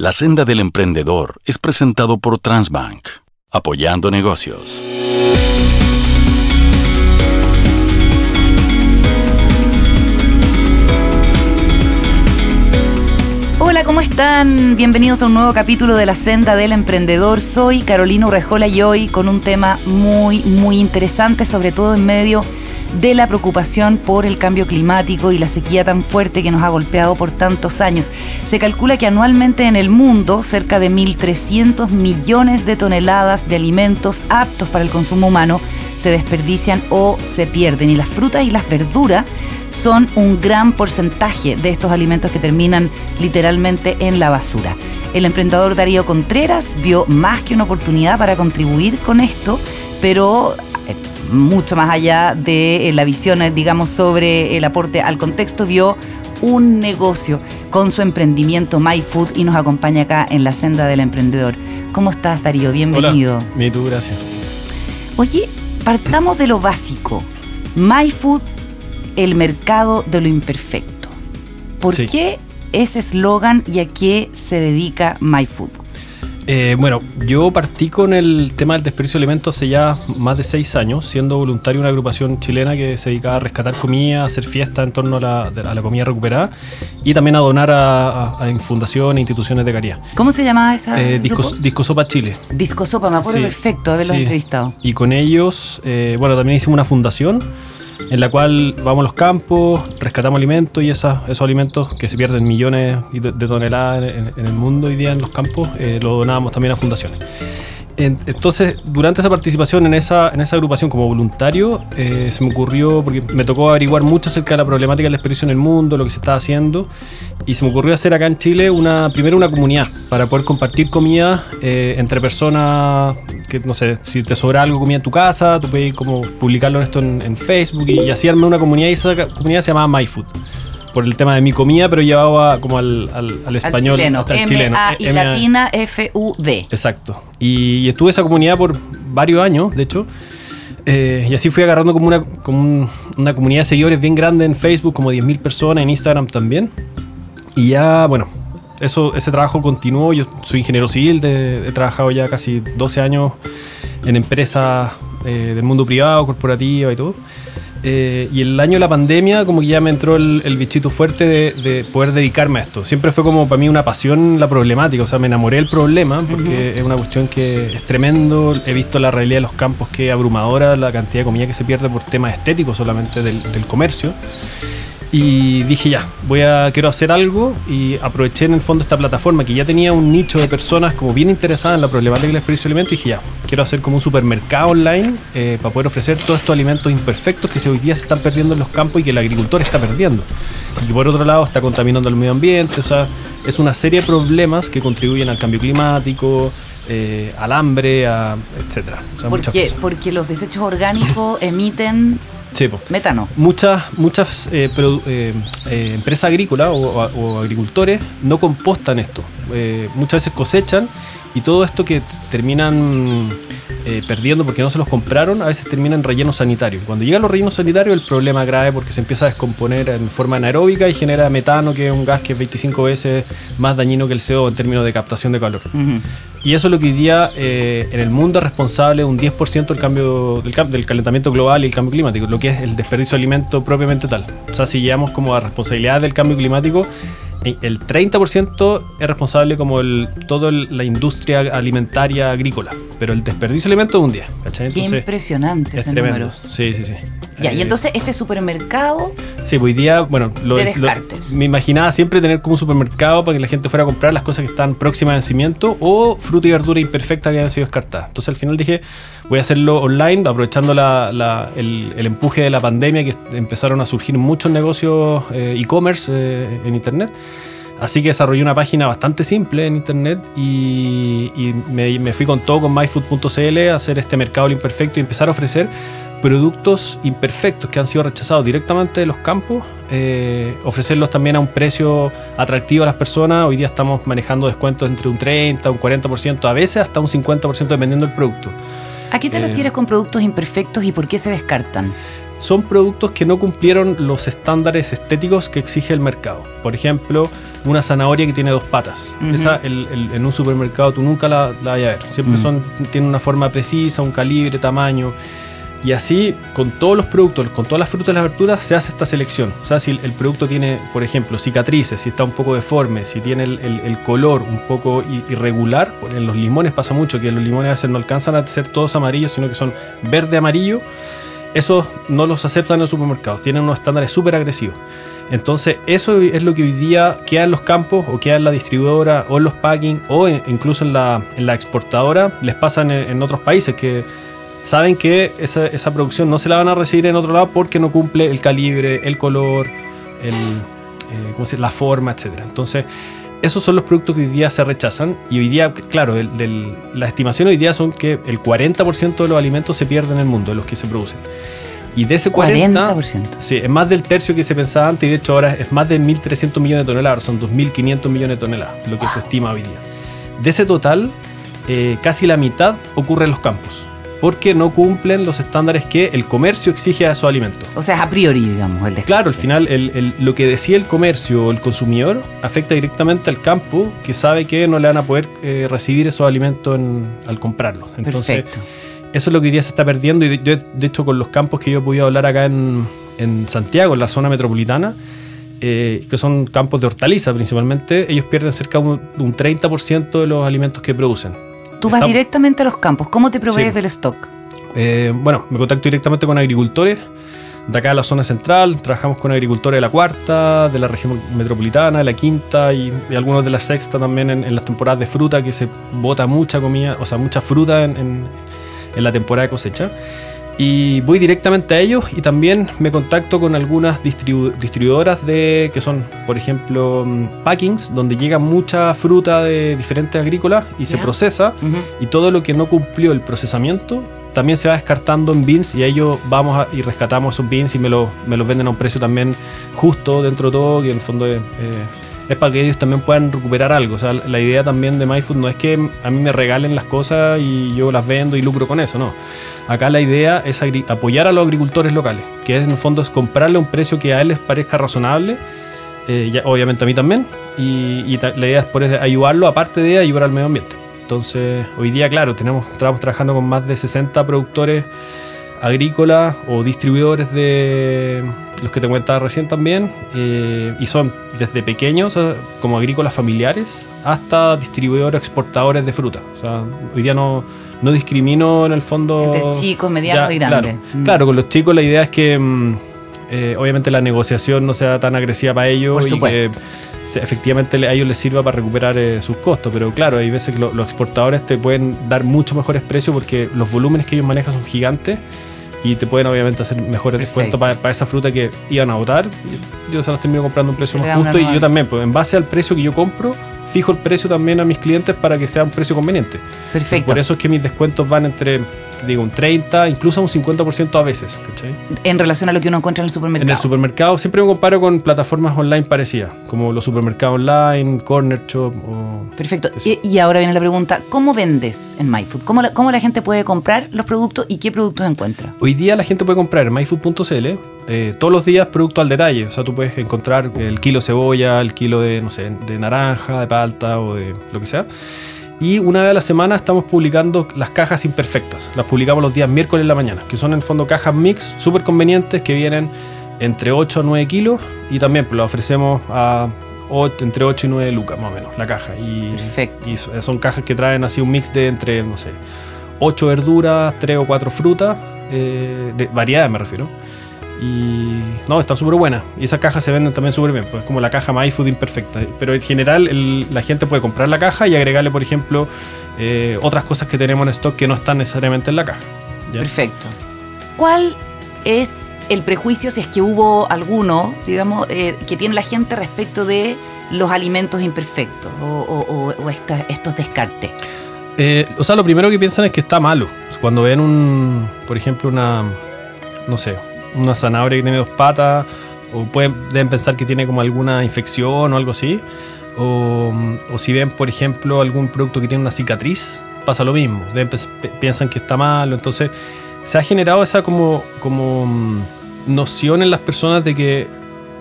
La senda del emprendedor es presentado por Transbank, apoyando negocios. Hola, ¿cómo están? Bienvenidos a un nuevo capítulo de La Senda del Emprendedor. Soy Carolina Urrejola y hoy con un tema muy, muy interesante, sobre todo en medio la preocupación por el cambio climático y la sequía tan fuerte que nos ha golpeado por tantos años. Se calcula que anualmente en el mundo cerca de 1.300 millones de toneladas de alimentos aptos para el consumo humano se desperdician o se pierden y las frutas y las verduras son un gran porcentaje de estos alimentos que terminan literalmente en la basura. El emprendedor Darío Contreras vio más que una oportunidad para contribuir con esto, pero mucho más allá de eh, la visión, eh, digamos, sobre el aporte al contexto, vio un negocio con su emprendimiento MyFood y nos acompaña acá en la senda del emprendedor. ¿Cómo estás, Darío? Bienvenido. Hola, tú, gracias. Oye, partamos de lo básico. MyFood, el mercado de lo imperfecto. ¿Por qué ese eslogan y a qué se dedica MyFood? Eh, bueno, yo partí con el tema del desperdicio de alimentos hace ya más de seis años, siendo voluntario en una agrupación chilena que se dedicaba a rescatar comida, a hacer fiesta en torno a la, comida recuperada y también a donar a, fundaciones e instituciones de caridad. ¿Cómo se llamaba esa? Eh, Discosopa Chile. Discosopa, me acuerdo perfecto haberlos entrevistado. Y con ellos, eh, bueno, también hicimos una fundación en la cual vamos a los campos, rescatamos alimentos y esos alimentos que se pierden millones de, toneladas en, el mundo hoy día en los campos, eh, lo donamos también a fundaciones. Entonces, durante esa participación en esa, en esa agrupación como voluntario, eh, se me ocurrió, porque me tocó averiguar mucho acerca de la problemática del desperdicio en el mundo, lo que se estaba haciendo, y se me ocurrió hacer acá en Chile una, primero una comunidad para poder compartir comida eh, entre personas que, no sé, si te sobra algo comida en tu casa, tú puedes como publicarlo esto en, Facebook y, y así armé una comunidad y esa comunidad se llamaba MyFood por el tema de mi comida, pero llevaba como al, al, español. chileno. M -A y latina F-U-D. Exacto. Y, estuve esa comunidad por varios años, de hecho. Eh, y así fui agarrando como una, como una comunidad de seguidores bien grande en Facebook, como 10.000 personas, en Instagram también. Y ya, bueno, eso, ese trabajo continuó. Yo soy ingeniero civil, he trabajado ya casi 12 años en empresas eh, del mundo privado, corporativa y todo. Eh, y el año de la pandemia, como que ya me entró el, bichito fuerte de, poder dedicarme a esto. Siempre fue como para mí una pasión la problemática, o sea, me enamoré del problema porque es una cuestión que es tremendo. He visto la realidad de los campos que es abrumadora la cantidad de comida que se pierde por temas estéticos solamente del, del comercio. Y dije ya, voy a quiero hacer algo. Y aproveché en el fondo esta plataforma que ya tenía un nicho de personas como bien interesadas en la problemática del desperdicio de alimentos. Y dije ya, quiero hacer como un supermercado online eh, para poder ofrecer todos estos alimentos imperfectos que hoy día se están perdiendo en los campos y que el agricultor está perdiendo. Y por otro lado está contaminando el medio ambiente, o sea, es una serie de problemas que contribuyen al cambio climático, eh, al hambre, a, etcétera. porque los desechos orgánicos emiten Metano. Muchas, muchas eh, eh, eh, empresas agrícolas o, agricultores no compostan esto. muchas veces cosechan y todo esto que terminan perdiendo porque no se los compraron, a veces terminan en rellenos sanitarios. Cuando llegan los rellenos sanitarios, el problema es grave porque se empieza a descomponer en forma anaeróbica y genera metano, que es un gas que es 25 veces más dañino que el CO en términos de captación de calor. Y eso es lo que hoy día eh, en el mundo es responsable de un 10% del cambio del, del, calentamiento global y el cambio climático, lo que es el desperdicio de alimento propiamente tal. O sea, si llevamos como a responsabilidad del cambio climático, eh, el 30% es responsable como el, toda la industria alimentaria agrícola, pero el desperdicio de alimentos es un 10. ¿cachai? Qué impresionante ese número. Sí, sí, sí. Ya, y eh, entonces este supermercado. Sí, pues hoy día, bueno, lo, de descartes. me imaginaba siempre tener como un supermercado para que la gente fuera a comprar las cosas que están próximas a vencimiento o fruta y verdura imperfecta que hayan sido descartadas. Entonces al final dije, voy a hacerlo online, aprovechando el, empuje de la pandemia que empezaron a surgir muchos negocios eh, e-commerce eh, en internet. Así que desarrollé una página bastante simple en internet y, me, fui con todo con myfood.cl a hacer este mercado imperfecto y empezar a ofrecer productos imperfectos que han sido rechazados directamente de los campos, eh, ofrecerlos también a un precio atractivo a las personas. Hoy día estamos manejando descuentos entre un 30, un 40%, a veces hasta un 50% dependiendo del producto. ¿A qué te eh, refieres con productos imperfectos y por qué se descartan? son productos que no cumplieron los estándares estéticos que exige el mercado. Por ejemplo, una zanahoria que tiene dos patas. Esa el- el- en un supermercado tú nunca la, la vas a ver. Siempre Mm. son, tienen una forma precisa, un calibre, tamaño. Y así, con todos los productos, con todas las frutas y las verduras, se hace esta selección. O sea, si el, producto tiene, por ejemplo, cicatrices, si está un poco deforme, si tiene el, color un poco irregular, en los limones pasa mucho, que los limones a veces no alcanzan a ser todos amarillos, sino que son verde-amarillo. Esos no los aceptan en los supermercados, tienen unos estándares súper agresivos. Entonces, eso es lo que hoy día queda en los campos, o queda en la distribuidora, o en los packing, o incluso en la, en la exportadora. Les pasa en, en otros países que saben que esa, esa producción no se la van a recibir en otro lado porque no cumple el calibre, el color, el, eh, ¿cómo se la forma, etc. Entonces, esos son los productos que hoy día se rechazan. Y hoy día, claro, el, del- la estimación hoy día son que el 40% de los alimentos se pierden en el mundo, de los que se producen. Y de ese 40%, 40%. Sí, es más del tercio que se pensaba antes y de hecho ahora es más de 1.300 millones de toneladas, son 2.500 millones de toneladas, lo que se estima hoy día. De ese total, eh, casi la mitad ocurre en los campos, porque no cumplen los estándares que el comercio exige a esos alimentos. O sea, es a priori, digamos, el descarte. Claro, al final el- el- lo que decía el comercio o el consumidor afecta directamente al campo que sabe que no le van a poder eh, recibir esos alimentos en- al comprarlos. Entonces, Perfecto. eso es lo que hoy día se está perdiendo y de, yo, de hecho con los campos que yo he podido hablar acá en, en Santiago, en la zona metropolitana, eh, que son campos de hortaliza principalmente, ellos pierden cerca de un, un 30% de los alimentos que producen. Tú vas directamente a los campos. ¿Cómo te provees Sí. del stock? Eh, bueno, me contacto directamente con agricultores de acá de la zona central, trabajamos con agricultores de la cuarta, de la región metropolitana, de la quinta y, y algunos de la sexta también en, en las temporadas de fruta que se bota mucha comida, o sea, mucha fruta en, en- en la temporada de cosecha. Y voy directamente a ellos y también me contacto con algunas distribu- distribuidoras de que son, por ejemplo, mm, packings, donde llega mucha fruta de diferentes agrícolas y se procesa y todo lo que no cumplió el procesamiento también se va descartando en bins y a ellos vamos a- y rescatamos esos bins y me, lo- me los venden a un precio también justo dentro de todo, que en el fondo es, eh, es para que ellos también puedan recuperar algo. O sea, la idea también de MyFood no es que a mí me regalen las cosas y yo las vendo y lucro con eso, no. Acá la idea es apoyar a los agricultores locales, que en el fondo es comprarle un precio que a él les parezca razonable eh, ya- obviamente a mí también, y, y la idea es poder ayudarlo, aparte de ayudar al medio ambiente. Entonces, hoy día, claro, tenemos, estamos trabajando con más de 60 productores agrícolas o distribuidores de los que te comentaba recién también, eh, y son desde pequeños, eh, como agrícolas familiares, hasta distribuidores exportadores de fruta. O sea, hoy día no, no discrimino en el fondo... Entre chicos, medianos y grandes. Claro, Mm. claro, con los chicos la idea es que mm, eh, obviamente la negociación no sea tan agresiva para ellos y que efectivamente a ellos les sirva para recuperar eh, sus costos. Pero claro, hay veces que lo- los exportadores te pueden dar mucho mejores precios porque los volúmenes que ellos manejan son gigantes y te pueden obviamente hacer mejores Perfecto. descuentos para, esa fruta que iban a botar. Y Yo se las termino comprando a un precio más justo y yo también, pues en base al precio que yo compro, fijo el precio también a mis clientes para que sea un precio conveniente. Perfecto. Por eso es que mis descuentos van entre, digo, un 30, incluso un 50% a veces, ¿cachai? En relación a lo que uno encuentra en el supermercado. En el supermercado siempre me comparo con plataformas online parecidas, como los supermercados online, Corner Shop o... Perfecto. Y, y ahora viene la pregunta, ¿cómo vendes en MyFood? ¿Cómo la, ¿Cómo la gente puede comprar los productos y qué productos encuentra? Hoy día la gente puede comprar en myfood.cl eh, todos los días productos al detalle. O sea, tú puedes encontrar el kilo de cebolla, el kilo de, no sé, de naranja, de palta o de lo que sea. Y una vez a la semana estamos publicando las cajas imperfectas. Las publicamos los días miércoles en la mañana, que son en el fondo cajas mix súper convenientes que vienen entre 8 a 9 kilos y también pues, las ofrecemos a o- entre 8 y 9 lucas más o menos la caja. Y, Perfecto. y so- son cajas que traen así un mix de entre, no sé, 8 verduras, 3 o 4 frutas, eh, de variedades me refiero. Y no, está súper buena. Y esas cajas se venden también súper bien, pues es como la caja MyFood imperfecta. Pero en general el- la gente puede comprar la caja y agregarle, por ejemplo, eh, otras cosas que tenemos en stock que no están necesariamente en la caja. ¿ya? Perfecto. ¿Cuál es el prejuicio, si es que hubo alguno, digamos, eh, que tiene la gente respecto de los alimentos imperfectos o, o- o- o esta- estos descartes? Eh, o sea, lo primero que piensan es que está malo. Cuando ven un, por ejemplo, una, no sé, una zanahoria que tiene dos patas, o pueden, deben pensar que tiene como alguna infección o algo así. O, o si ven, por ejemplo, algún producto que tiene una cicatriz, pasa lo mismo. Piensan que está malo. Entonces, se ha generado esa como, como mm, noción en las personas de que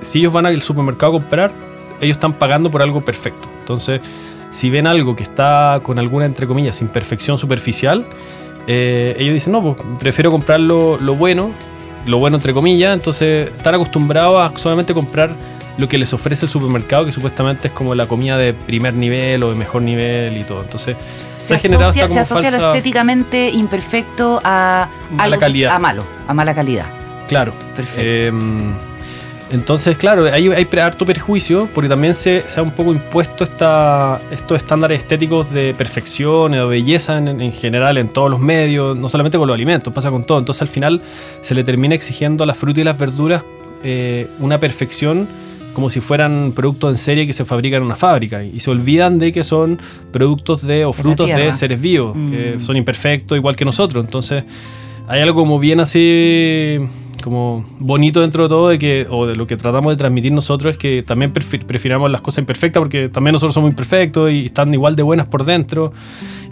si ellos van al supermercado a comprar, ellos están pagando por algo perfecto. Entonces, si ven algo que está con alguna, entre comillas, imperfección superficial, eh, ellos dicen, no, pues prefiero comprar lo, lo bueno, lo bueno entre comillas, entonces están acostumbrados a solamente comprar lo que les ofrece el supermercado, que supuestamente es como la comida de primer nivel o de mejor nivel y todo. Entonces, se, asocia, se asocia lo estéticamente imperfecto a mala calidad. a malo, a mala calidad. Claro. Perfecto. Em, entonces, claro, hay, hay harto perjuicio porque también se, se ha un poco impuesto esta, estos estándares estéticos de perfección o de belleza en, en, general en todos los medios, no solamente con los alimentos, pasa con todo. Entonces, al final se le termina exigiendo a las frutas y las verduras eh, una perfección como si fueran productos en serie que se fabrican en una fábrica y se olvidan de que son productos de o frutos de seres vivos, mm. que son imperfectos igual que nosotros. Entonces, hay algo como bien así como bonito dentro de todo de que o de lo que tratamos de transmitir nosotros es que también prefiramos las cosas imperfectas porque también nosotros somos imperfectos y están igual de buenas por dentro.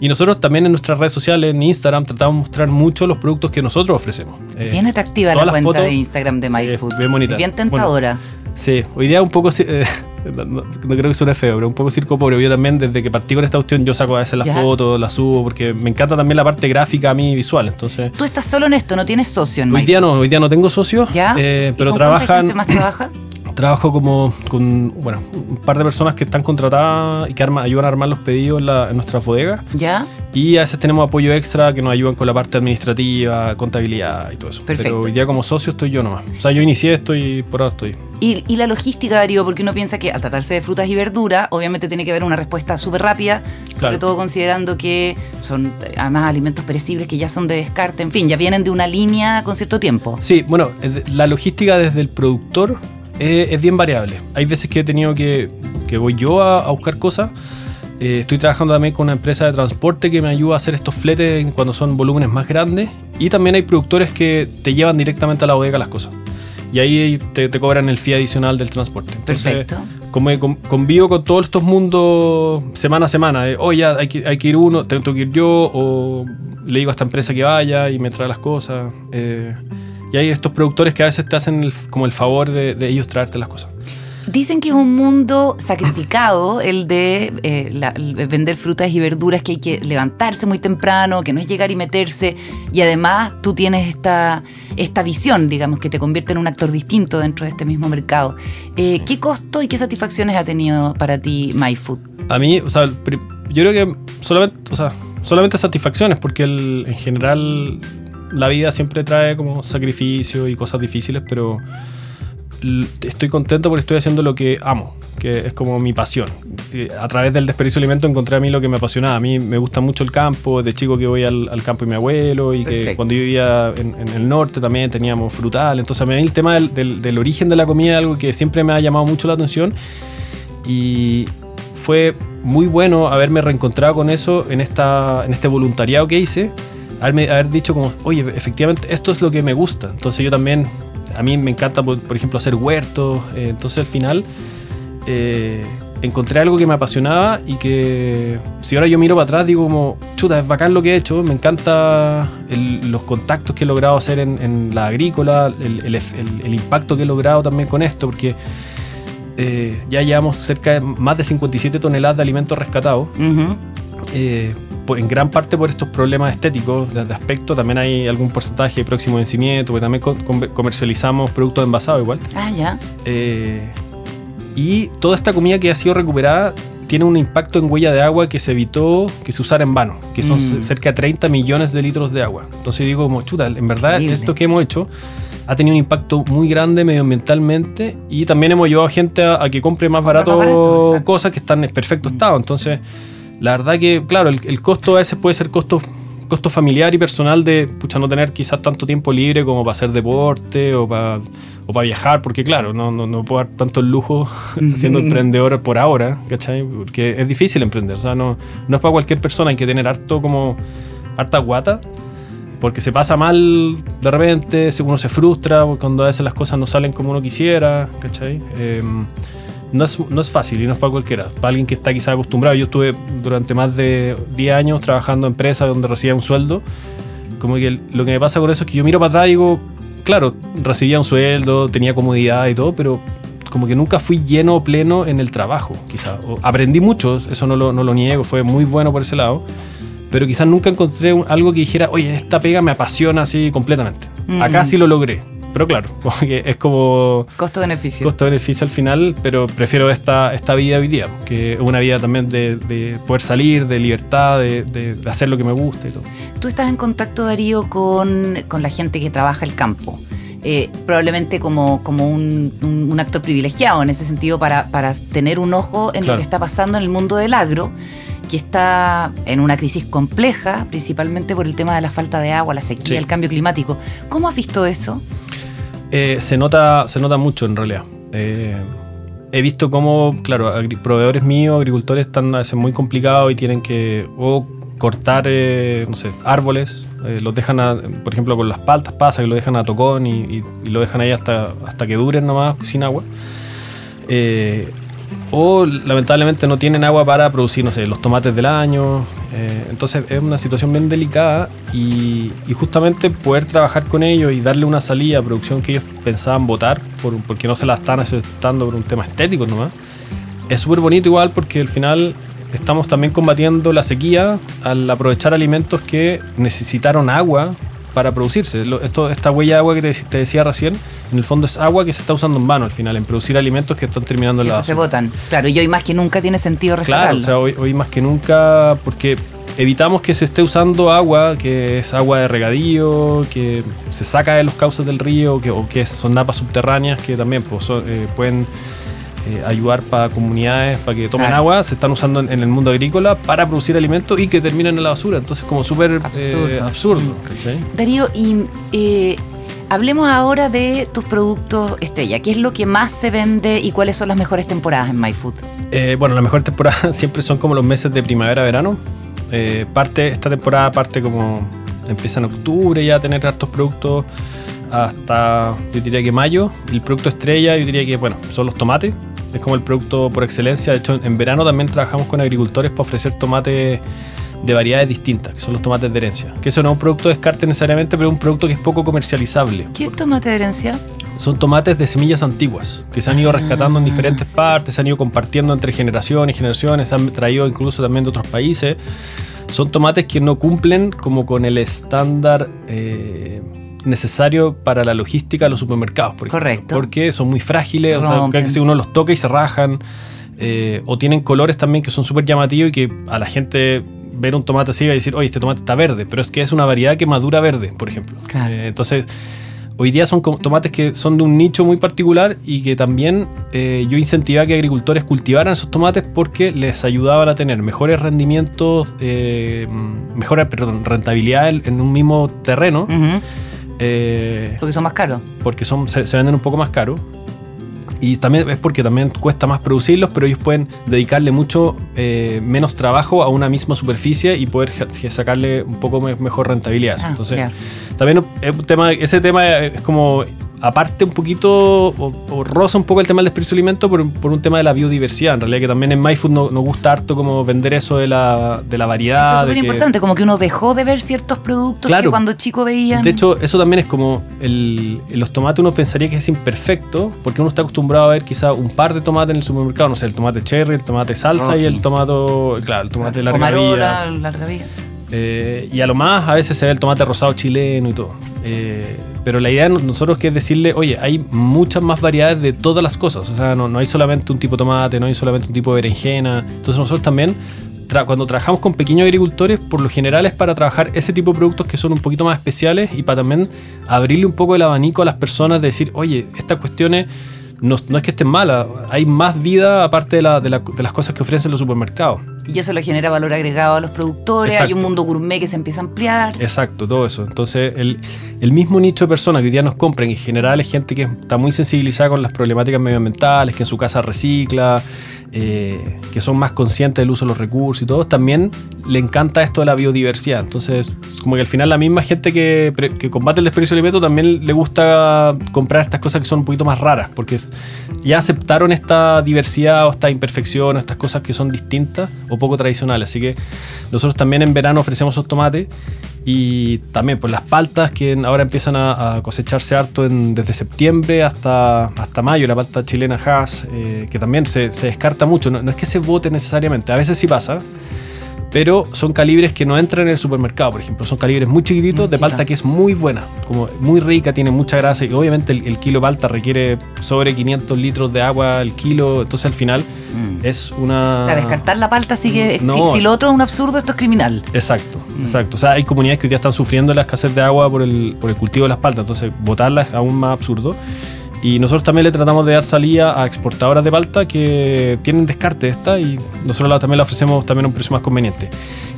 Y nosotros también en nuestras redes sociales en Instagram tratamos de mostrar mucho los productos que nosotros ofrecemos. Eh, bien atractiva la cuenta de Instagram de MyFood. bien bonita. Bien tentadora. Sí, hoy día un poco, eh, no, creo que suene feo, pero un poco circo pobre. Yo también, desde que partí con esta cuestión, yo saco a veces las fotos, las subo, porque me encanta también la parte gráfica a mí visual. Entonces, ¿Tú estás solo en esto? ¿No tienes socio en Hoy día no, hoy día no tengo socio, ¿Ya? Eh, pero ¿Y con trabajan. ¿Cuánta gente más trabaja? Trabajo como con bueno, un par de personas que están contratadas y que arma, ayudan a armar los pedidos en, la, en nuestras bodegas. ¿Ya? Y a veces tenemos apoyo extra que nos ayudan con la parte administrativa, contabilidad y todo eso. Perfecto. Pero hoy día como socio estoy yo nomás. O sea, yo inicié esto y por ahora estoy. Y, y, la logística, Darío, porque uno piensa que al tratarse de frutas y verduras, obviamente tiene que haber una respuesta súper rápida, sobre Claro. todo considerando que son eh, además alimentos perecibles que ya son de descarte, en fin, ya vienen de una línea con cierto tiempo. Sí, bueno, eh, la logística desde el productor eh, es bien variable. Hay veces que he tenido que, que voy yo a, a buscar cosas. Eh, estoy trabajando también con una empresa de transporte que me ayuda a hacer estos fletes cuando son volúmenes más grandes. Y también hay productores que te llevan directamente a la bodega las cosas. Y ahí te, te cobran el fee adicional del transporte. Entonces, Perfecto. Como con- convivo con todos estos mundos semana a semana, de, oye, ya hay que, hay que ir uno, tengo que ir yo, o le digo a esta empresa que vaya y me trae las cosas. eh, y hay estos productores que a veces te hacen el- como el favor de, de ellos traerte las cosas. Dicen que es un mundo sacrificado el de eh, la- el vender frutas y verduras, que hay que levantarse muy temprano, que no es llegar y meterse, y además tú tienes esta, esta visión, digamos, que te convierte en un actor distinto dentro de este mismo mercado. Eh, ¿Qué costo y qué satisfacciones ha tenido para ti MyFood? A mí, o sea, yo creo que solamente, o sea, solamente satisfacciones, porque el- en general la vida siempre trae como sacrificio y cosas difíciles, pero estoy contento porque estoy haciendo lo que amo, que es como mi pasión. Eh, A través del desperdicio de alimentos encontré a mí lo que me apasionaba. A mí me gusta mucho el campo, de chico que voy al, al campo de mi abuelo y que Perfecto. cuando yo vivía en, en el norte también teníamos frutal. Entonces a mí el tema del, del- del origen de la comida es algo que siempre me ha llamado mucho la atención y fue muy bueno haberme reencontrado con eso en, esta, en este voluntariado que hice. Haberme, haber dicho como, oye, efectivamente, esto es lo que me gusta. Entonces yo también, a mí me encanta, por, por ejemplo, hacer huertos. eh, entonces al final eh, encontré algo que me apasionaba y que si ahora yo miro para atrás digo como, chuta, es bacán lo que he hecho. Me encanta el- los contactos que he logrado hacer en, en la agrícola, el, el- el- impacto que he logrado también con esto, porque eh, ya llevamos cerca de más de 57 toneladas de alimentos rescatados, Ujú. eh, por- en gran parte por estos problemas estéticos de, de aspecto. También hay algún porcentaje de próximo vencimiento, porque también co- com- comercializamos productos envasados igual. Ah, ya. Eh, y toda esta comida que ha sido recuperada tiene un impacto en huella de agua que se evitó que se usara en vano, que son Mm. cerca de 30 millones de litros de agua. Entonces digo como, chuta, en verdad Increíble. esto que hemos hecho ha tenido un impacto muy grande medioambientalmente y también hemos llevado a gente a, a que compre más barato, más barato, cosas que están en perfecto Mm. estado. Entonces, la verdad que, claro, el, el costo a veces puede ser costo, costo familiar y personal de pucha, no tener quizás tanto tiempo libre como para hacer deporte o para o para viajar, porque claro, no, no, no puedo dar tanto el lujo siendo emprendedor por ahora, ¿cachai? Porque es difícil emprender, o sea, no, no es para cualquier persona, hay que tener harto como, harta guata, porque se pasa mal de repente, uno se frustra cuando a veces las cosas no salen como uno quisiera, ¿cachai? Em, no es, no es fácil y no es para cualquiera. Para alguien que está quizás acostumbrado. Yo estuve durante más de 10 años trabajando en empresas donde recibía un sueldo. Como que lo que me pasa con eso es que yo miro para atrás y digo, claro, recibía un sueldo, tenía comodidad y todo, pero como que nunca fui lleno o pleno en el trabajo, quizás. Aprendí mucho, eso no lo, no lo niego, fue muy bueno por ese lado, pero quizás nunca encontré algo que dijera, oye, esta pega me apasiona así completamente. Acá sí lo logré. Pero claro, es como... Costo-beneficio. Costo-beneficio al final, pero prefiero esta, esta vida hoy día, que es una vida también de, poder salir, de libertad, de, hacer lo que me gusta y todo. Tú estás en contacto, Darío, con, la gente que trabaja el campo. Eh, probablemente como, como un, actor privilegiado en ese sentido para, para tener un ojo en lo que está pasando en el mundo del agro que está en una crisis compleja, principalmente por el tema de la falta de agua, la sequía, el cambio climático. ¿Cómo has visto eso? Eh, se, nota, se nota mucho en realidad. Eh, he visto cómo, claro, proveedores míos, agricultores, están a veces muy complicados y tienen que o cortar, eh, no sé, árboles, los dejan, a, por ejemplo, con las paltas pasa que lo dejan a tocón y, lo dejan ahí hasta, hasta que duren nomás sin agua o lamentablemente no tienen agua para producir, no sé, los tomates del año. Eh, entonces es una situación bien delicada y, justamente poder trabajar con ellos y darle una salida a producción que ellos pensaban votar por, porque no se la están aceptando por un tema estético nomás. Es súper bonito igual porque al final estamos también combatiendo la sequía al aprovechar alimentos que necesitaron agua para producirse. Esto, esta huella de agua que te, decía recién, en el fondo es agua que se está usando en vano al final, en producir alimentos que están terminando en la Se botan. Claro, y hoy más que nunca tiene sentido rescatarlo. Claro, o sea, hoy, más que nunca, porque evitamos que se esté usando agua que es agua de regadío, que se saca de los cauces del río, que, o que son napas subterráneas que también pues, eh, pueden eh, ayudar para comunidades para que tomen agua, se están usando en, el mundo agrícola para producir alimentos y que terminen en la basura. Entonces, como súper absurdo. Eh, Darío, y eh, hablemos ahora de tus productos estrella. ¿Qué es lo que más se vende y cuáles son las mejores temporadas en MyFood? bueno, la mejor temporada siempre son como los meses de primavera-verano. parte, esta temporada parte como empieza en octubre ya a tener hartos productos hasta yo diría que mayo. El producto estrella yo diría que bueno, son los tomates. Es como el producto por excelencia. De hecho, en verano también trabajamos con agricultores para ofrecer tomates de variedades distintas, que son los tomates de herencia. Que eso no es un producto de descarte necesariamente, pero es un producto que es poco comercializable. ¿Qué es tomate de herencia? Son tomates de semillas antiguas, que se han ido rescatando en ah. diferentes partes, se han ido compartiendo entre generaciones y generaciones, se han traído incluso también de otros países. Son tomates que no cumplen como con el estándar eh, necesario para la logística de los supermercados, por ejemplo. Correcto. Porque son muy frágiles, o sea, que si uno los toca y se rajan, eh, o tienen colores también que son súper llamativos y que a la gente ver un tomate así va a decir, oye, este tomate está verde, pero es que es una variedad que madura verde, por ejemplo. Eh, entonces, hoy día son tomates que son de un nicho muy particular y que también eh, yo incentivaba que agricultores cultivaran esos tomates porque les ayudaban a tener mejores rendimientos, mejores perdón, rentabilidad en un mismo terreno. Eh, porque son más caros. Porque son, se, venden un poco más caros. Y también es porque también cuesta más producirlos, pero ellos pueden dedicarle mucho eh, menos trabajo a una misma superficie y poder sacarle un poco mejor rentabilidad. Ah, Entonces, también tema, ese tema es como aparte un poquito, o, rosa un poco el tema del desperdicio de alimento por, por, un tema de la biodiversidad, en realidad, que también en MyFood no, nos gusta harto como vender eso de la, de la variedad. Eso es muy importante, como que uno dejó de ver ciertos productos que cuando chico veían. De hecho, eso también es como el, los tomates uno pensaría que es imperfecto, porque uno está acostumbrado a ver quizá un par de tomates en el supermercado, no sé, el tomate cherry, el tomate salsa y el tomate, claro, el tomate larga vida. larga vida. Eh, y a lo más a veces se ve el tomate rosado chileno y todo. Eh, pero la idea de nosotros que es decirle, oye, hay muchas más variedades de todas las cosas. O sea, no, no hay solamente un tipo de tomate, no hay solamente un tipo de berenjena. Entonces nosotros también, cuando trabajamos con pequeños agricultores, por lo general es para trabajar ese tipo de productos que son un poquito más especiales y para también abrirle un poco el abanico a las personas de decir, oye, estas cuestiones no, es que estén malas, hay más vida aparte de, la, de, las cosas que ofrecen los supermercados. Y eso le genera valor agregado a los productores, hay un mundo gourmet que se empieza a ampliar. Exacto, todo eso. Entonces, el, el mismo nicho de personas que hoy día nos compran, en general es gente que está muy sensibilizada con las problemáticas medioambientales, que en su casa recicla, eh, que son más conscientes del uso de los recursos y todo, también le encanta esto de la biodiversidad. Entonces, como que al final la misma gente que, combate el desperdicio de alimentos también le gusta comprar estas cosas que son un poquito más raras, porque ya aceptaron esta diversidad o esta imperfección o estas cosas que son distintas o poco tradicionales. Así que nosotros también en verano ofrecemos esos tomates Y también pues las paltas que ahora empiezan a, cosecharse harto desde septiembre hasta, hasta mayo, la palta chilena Haas, eh, que también se, descarta mucho. No, no, es que se vote necesariamente, a veces sí pasa, pero son calibres que no entran en el supermercado, por ejemplo. Son calibres muy chiquititos de palta que es muy buena, como muy rica, tiene mucha grasa y obviamente el, kilo de palta requiere sobre 500 litros de agua al kilo, entonces al final mm. es una... O sea, descartar la palta sigue... si, lo otro es un absurdo, esto es criminal. Exacto, mm. exacto. O sea, hay comunidades que hoy día están sufriendo la escasez de agua por el, por el cultivo de las paltas, entonces botarlas es aún más absurdo. Y nosotros también le tratamos de dar salida a exportadoras de palta que tienen descarte de esta y nosotros también la ofrecemos también a un precio más conveniente.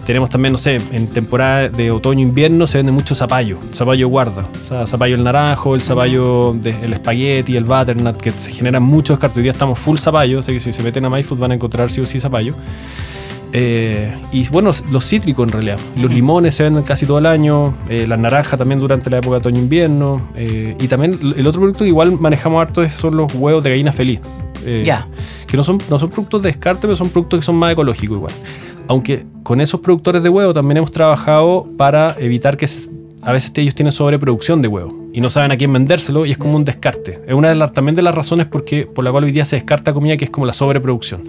Tenemos también, no sé, en temporada de otoño-invierno se vende mucho zapallo, zapallo guarda, o sea, zapallo el naranjo, el zapallo del espagueti, el butternut, que se generan muchos descarte. Hoy día estamos full zapallo, así que si se meten a MyFood van a encontrar sí o sí zapallo. Eh, y bueno, los cítricos en realidad. Los limones se venden casi todo el año, eh, la naranja también durante la época de otoño-invierno. Eh, y también el otro producto que igual manejamos harto son los huevos de gallina feliz. ya. Que no son, no son productos de descarte, pero son productos que son más ecológicos igual. Aunque con esos productores de huevo también hemos trabajado para evitar que a veces ellos tienen sobreproducción de huevo y no saben a quién vendérselo y es como un descarte. Es una de las, también de las razones porque, por la cual hoy día se descarta comida que es como la sobreproducción.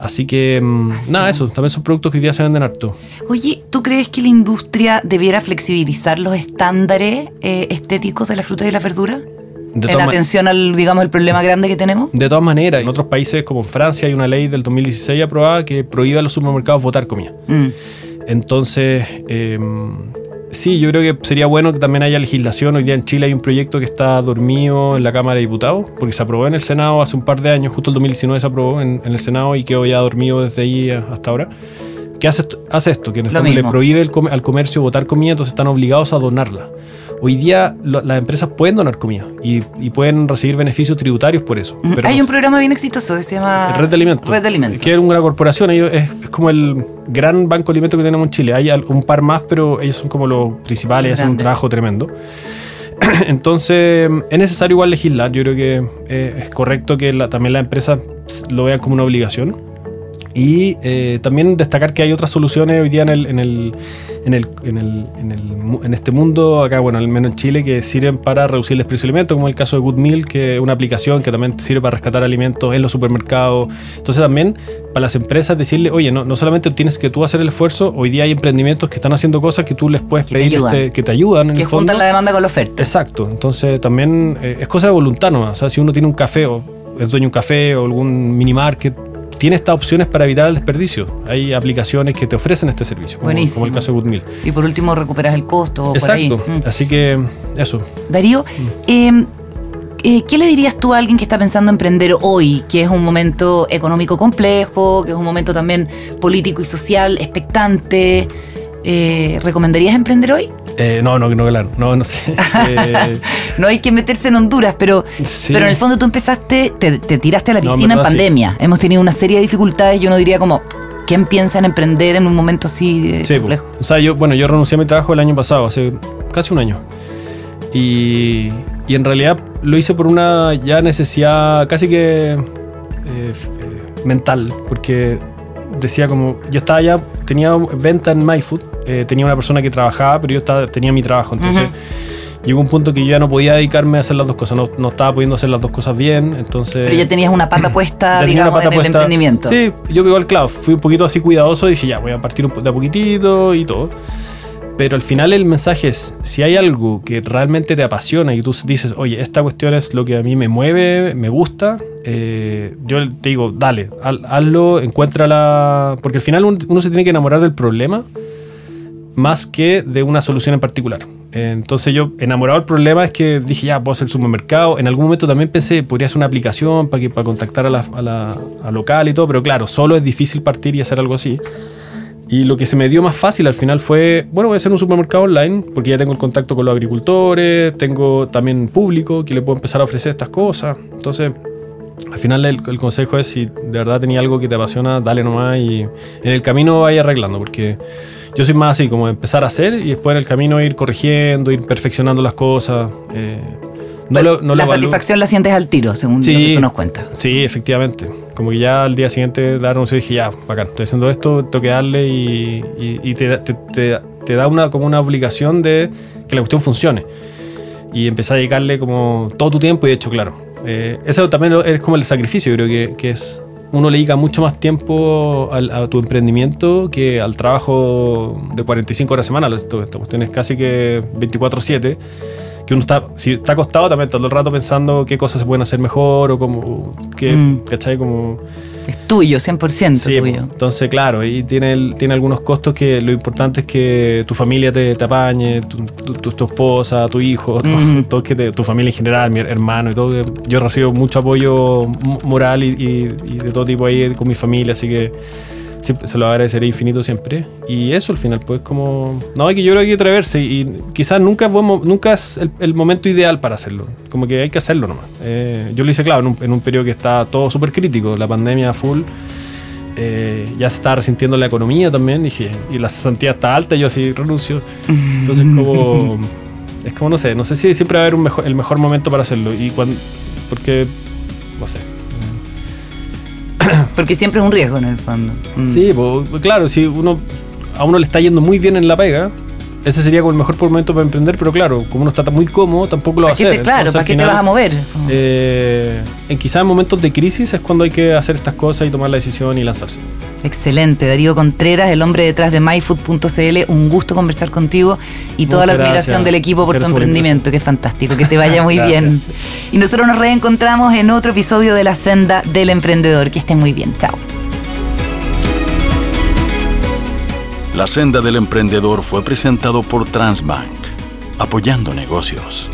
Así que, mm, nada, eso, también son productos que hoy día se venden harto. Oye, ¿tú crees que la industria debiera flexibilizar los estándares eh, estéticos de la fruta y la verdura? en atención al, digamos, el problema grande que tenemos? De todas maneras, en otros países como Francia hay una ley del 2016 aprobada que prohíbe a los supermercados votar comida. Mm. Entonces, eh, Sí, yo creo que sería bueno que también haya legislación. Hoy día en Chile hay un proyecto que está dormido en la Cámara de Diputados, porque se aprobó en el Senado hace un par de años, justo el 2019 se aprobó en, el Senado y quedó ya dormido desde ahí hasta ahora. ¿Qué hace, hace esto? Que en el fondo le prohíbe al comercio votar comida, entonces están obligados a donarla. Hoy día las empresas pueden donar comida y, pueden recibir beneficios tributarios por eso. Hay un programa bien exitoso que se llama Red de Alimentos. Red de Alimentos. Que es una corporación, ellos es, como el gran banco de alimentos que tenemos en Chile. Hay un par más, pero ellos son como los principales, hacen un trabajo tremendo. Entonces, es necesario igual legislar. Yo creo que eh, es correcto que también la empresa lo vea como una obligación. Y eh, también destacar que hay otras soluciones hoy día en, el, en, el, en, el, en, el, en, este mundo, acá, bueno, al menos en Chile, que sirven para reducir el precio de alimentos, como el caso de Good Meal, que es una aplicación que también sirve para rescatar alimentos en los supermercados. Entonces también para las empresas decirle, oye, no, no solamente tienes que tú hacer el esfuerzo, hoy día hay emprendimientos que están haciendo cosas que tú les puedes pedir este, que te ayudan. En que juntan la demanda con la oferta. Exacto, entonces también eh, es cosa de voluntad O sea, si uno tiene un café o es dueño de un café o algún mini market tiene estas opciones para evitar el desperdicio. Hay aplicaciones que te ofrecen este servicio, como, como el caso de Goodmill. Y por último recuperas el costo. Exacto, por ahí. Mm. así que eso. Darío, mm. em, eh, ¿qué le dirías tú a alguien que está pensando emprender hoy, que es un momento económico complejo, que es un momento también político y social expectante? Eh, ¿Recomendarías emprender hoy? Eh, no, no, no, claro, no, no sé. Eh, no hay que meterse en Honduras, pero, pero en el fondo tú empezaste, te, tiraste a la piscina en pandemia. Hemos tenido una serie de dificultades, yo no diría como, ¿quién piensa en emprender en un momento así de complejo? O sea, yo, bueno, yo renuncié a mi trabajo el año pasado, hace casi un año. Y, y en realidad lo hice por una ya necesidad casi que mental, porque decía como, yo estaba ya, tenía venta en MyFood, eh, tenía una persona que trabajaba, pero yo estaba, tenía mi trabajo, entonces... Llegó un punto que yo ya no podía dedicarme a hacer las dos cosas, no, no, estaba pudiendo hacer las dos cosas bien, entonces... Pero ya tenías una pata puesta, digamos, en el emprendimiento. Sí, yo igual, claro, fui un poquito así cuidadoso y dije, ya, voy a partir un, de a poquitito y todo. Pero al final el mensaje es, si hay algo que realmente te apasiona y tú dices, oye, esta cuestión es lo que a mí me mueve, me gusta, eh, yo te digo, dale, hazlo, encuéntrala, porque al final uno, se tiene que enamorar del problema más que de una solución en particular. Entonces yo, enamorado del problema, es que dije, ya, puedo hacer supermercado. En algún momento también pensé, podría hacer una aplicación para, que, para contactar a la, a la a local y todo, pero claro, solo es difícil partir y hacer algo así. Y lo que se me dio más fácil al final fue, bueno, voy a hacer un supermercado online porque ya tengo el contacto con los agricultores, tengo también público que le puedo empezar a ofrecer estas cosas. Entonces, al final el, consejo es si de verdad tenía algo que te apasiona, dale nomás y en el camino vaya arreglando porque yo soy más así como empezar a hacer y después en el camino ir corrigiendo, ir perfeccionando las cosas. Eh, la satisfacción la sientes al tiro, según lo que tú nos cuentas. Sí, efectivamente. Como que ya al día siguiente dar un dije, ya, bacán, estoy haciendo esto, tengo que darle y, te, te da una, como una obligación de que la cuestión funcione. Y empezar a dedicarle como todo tu tiempo y de hecho, claro. Eh, eso también es como el sacrificio, creo que, que es uno le dedica mucho más tiempo al, a tu emprendimiento que al trabajo de 45 horas a semana. Esto, tienes casi que 24/7. Que uno está, si está acostado también todo el rato pensando qué cosas se pueden hacer mejor o como, qué, Mm. ¿cachai? Como, Es tuyo, 100% Sí, tuyo. entonces, claro, y tiene, tiene algunos costos que lo importante es que tu familia te, te apañe, tu, tu- esposa, tu hijo, todo- que te- tu familia en general, mi hermano y todo. Yo recibo mucho apoyo moral y, y- y de todo tipo ahí con mi familia, así que siempre- se lo agradeceré infinito siempre. Y eso al final, pues como... No, hay que yo creo que hay que atreverse y, y quizás nunca es, buen nunca es el, el momento ideal para hacerlo. Como que hay que hacerlo nomás. Eh, yo lo hice, claro, en un, en un periodo que está todo súper crítico, la pandemia full. Eh, ya se estaba resintiendo la economía también, dije, y la cesantía está alta, yo así renuncio. Entonces como... Es como, no sé, no sé si siempre va a haber un mejor, el mejor momento para hacerlo. Y cuando... Porque... No sé. Porque siempre es un riesgo en el fondo. Mm. Sí, pues, claro, si uno a uno le está yendo muy bien en la pega, ese sería como el mejor momento para emprender, pero claro, como uno está muy cómodo, tampoco lo va a ¿Para qué hacer. te- claro, Entonces, ¿para qué te vas a mover? Eh, en quizás en momentos de crisis es cuando hay que hacer estas cosas y tomar la decisión y lanzarse. Excelente, Darío Contreras, el hombre detrás de myfood.cl, un gusto conversar contigo y toda la admiración gracias. del equipo por tu Gracias emprendimiento, que es fantástico, que te vaya muy bien. Y nosotros nos reencontramos en otro episodio de La Senda del Emprendedor. Que estén muy bien, chao. La senda del emprendedor fue presentado por Transbank, apoyando negocios.